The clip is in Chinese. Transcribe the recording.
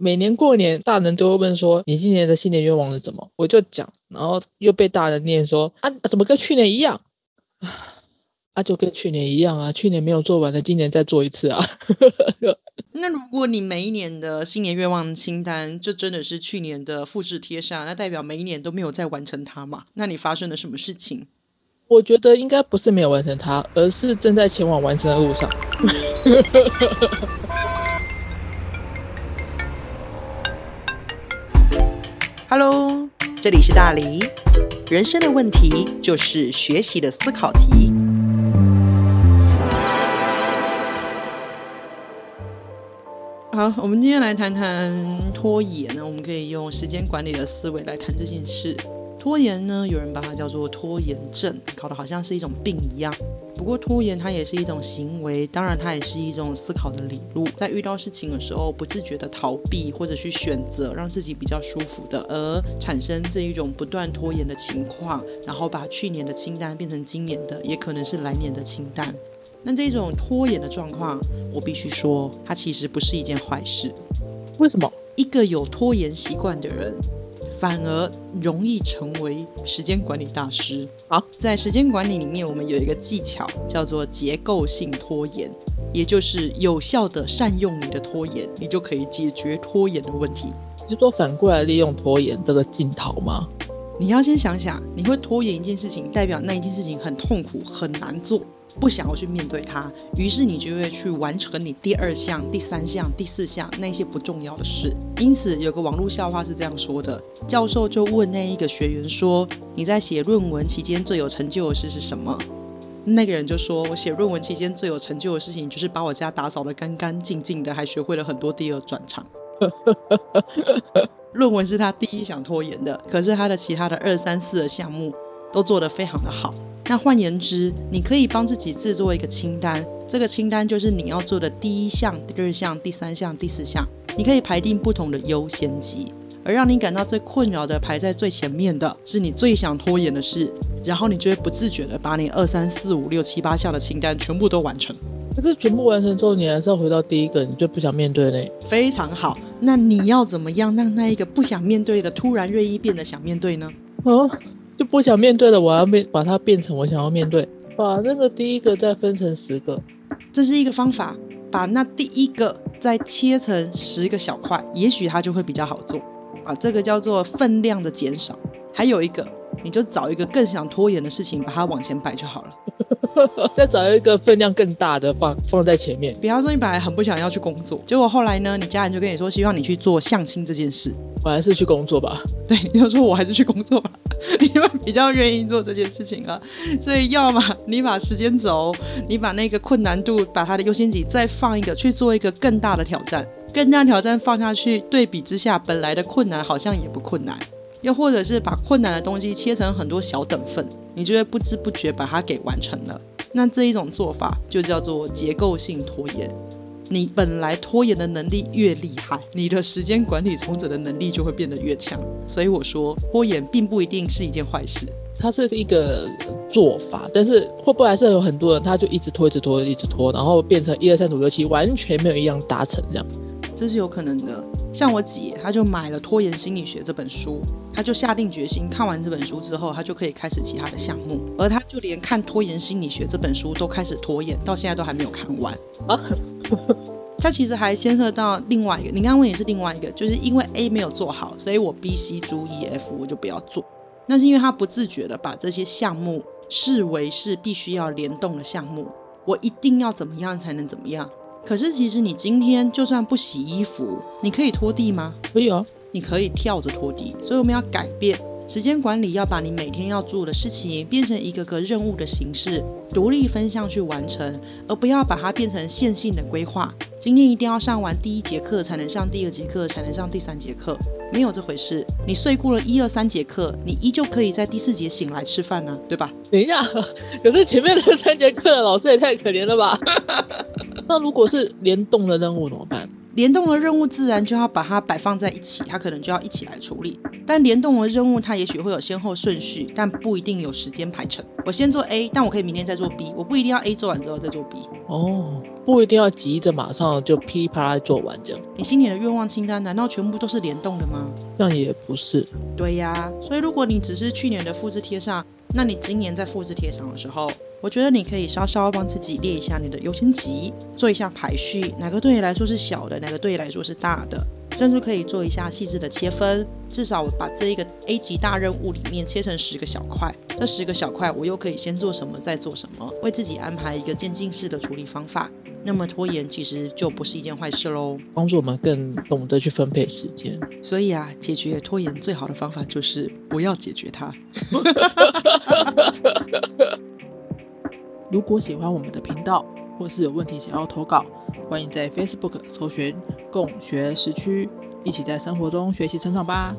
每年过年，大人都会问说你今年的新年愿望是什么，我就讲，然后又被大人念说啊，怎么跟去年一样？啊，就跟去年一样啊，去年没有做完的，今年再做一次啊。那如果你每一年的新年愿望清单就真的是去年的复制贴上，那代表每一年都没有再完成它嘛？那你发生了什么事情？我觉得应该不是没有完成它，而是正在前往完成的路上。Hello，这里是大黎。人生的问题就是学习的思考题。好，我们今天来谈谈拖延呢。我们可以用时间管理的思维来谈这件事。拖延呢，有人把它叫做拖延症，搞得好像是一种病一样。不过拖延它也是一种行为，当然它也是一种思考的理路。在遇到事情的时候，不自觉的逃避或者去选择让自己比较舒服的，而产生这一种不断拖延的情况，然后把去年的清单变成今年的，也可能是来年的清单。那这种拖延的状况，我必须说，它其实不是一件坏事。为什么？一个有拖延习惯的人，反而容易成为时间管理大师。好，在时间管理里面，我们有一个技巧叫做结构性拖延，也就是有效的善用你的拖延，你就可以解决拖延的问题。是说反过来利用拖延这个镜头吗？你要先想想，你会拖延一件事情，代表那一件事情很痛苦、很难做，不想要去面对它，于是你就会去完成你第二项、第三项、第四项那些不重要的事。因此，有个网络笑话是这样说的：教授就问那一个学员说：“你在写论文期间最有成就的事是什么？”那个人就说：“我写论文期间最有成就的事情就是把我家打扫得干干净净的，还学会了很多第二转场。” 论文是他第一想拖延的，可是他的其他的二三四的项目都做得非常的好。那换言之，你可以帮自己制作一个清单，这个清单就是你要做的第一项、第二项、第三项、第四项，你可以排定不同的优先级，而让你感到最困扰的排在最前面的是你最想拖延的事，然后你就会不自觉的把你二三四五六七八项的清单全部都完成。可是全部完成之后，你还是要回到第一个，你最不想面对嘞。非常好，那你要怎么样让那一个不想面对的突然愿意变得想面对呢？哦，就不想面对的，我要变把它变成我想要面对，把那个第一个再分成十个，这是一个方法，把那第一个再切成十个小块，也许它就会比较好做啊。这个叫做分量的减少。还有一个，你就找一个更想拖延的事情，把它往前摆就好了。再找一个分量更大的放放在前面。比方说，你本来很不想要去工作，结果后来呢，你家人就跟你说，希望你去做相亲这件事。我还是去工作吧。对，你就说我还是去工作吧，你会比较愿意做这件事情啊。所以，要么你把时间轴，你把那个困难度，把它的优先级再放一个，去做一个更大的挑战。更大的挑战放下去，对比之下，本来的困难好像也不困难。又或者是把困难的东西切成很多小等份，你就会不知不觉把它给完成了。那这一种做法就叫做结构性拖延。你本来拖延的能力越厉害，你的时间管理从者的能力就会变得越强。所以我说，拖延并不一定是一件坏事，它是一个做法，但是会不会还是有很多人他就一直拖、一直拖、一直拖，然后变成一二三四五六七，完全没有一样达成这样。这是有可能的。像我姐，她就买了《拖延心理学》这本书，她就下定决心，看完这本书之后，她就可以开始其他的项目。而她就连看《拖延心理学》这本书都开始拖延，到现在都还没有看完啊。它其实还牵涉到另外一个，你刚刚问也是另外一个，就是因为 A 没有做好，所以我 B、C、D、E、F 我就不要做。那是因为他不自觉的把这些项目视为是必须要联动的项目，我一定要怎么样才能怎么样。可是其实你今天就算不洗衣服，你可以拖地吗？可以啊，你可以跳着拖地。所以我们要改变时间管理，要把你每天要做的事情变成一个个任务的形式，独立分项去完成，而不要把它变成线性的规划。今天一定要上完第一节课，才能上第二节课，才能上第三节课，没有这回事。你睡过了一二三节课，你依旧可以在第四节醒来吃饭呢、对吧？等一下，可是前面的三节课的老师也太可怜了吧？那如果是联动的任务怎么办？联动的任务自然就要把它摆放在一起，它可能就要一起来处理。但联动的任务它也许会有先后顺序，但不一定有时间排程。我先做 A，但我可以明天再做 B，我不一定要 A 做完之后再做 B。哦，不一定要急着马上就噼里啪啦做完这样，你新年的愿望清单难道全部都是联动的吗？这样也不是。对呀，所以如果你只是去年的复制贴上，那你今年在复制贴上的时候，我觉得你可以稍稍帮自己列一下你的优先级，做一下排序，哪个对你来说是小的，哪个对你来说是大的，甚至可以做一下细致的切分。至少我把这一个 A 级大任务里面切成十个小块，这十个小块我又可以先做什么，再做什么，为自己安排一个渐进式的处理方法。那么拖延其实就不是一件坏事喽，帮助我们更懂得去分配时间。所以啊，解决拖延最好的方法就是不要解决它。如果喜欢我们的频道，或是有问题想要投稿，欢迎在 Facebook 搜寻“共学时区”，一起在生活中学习成长吧。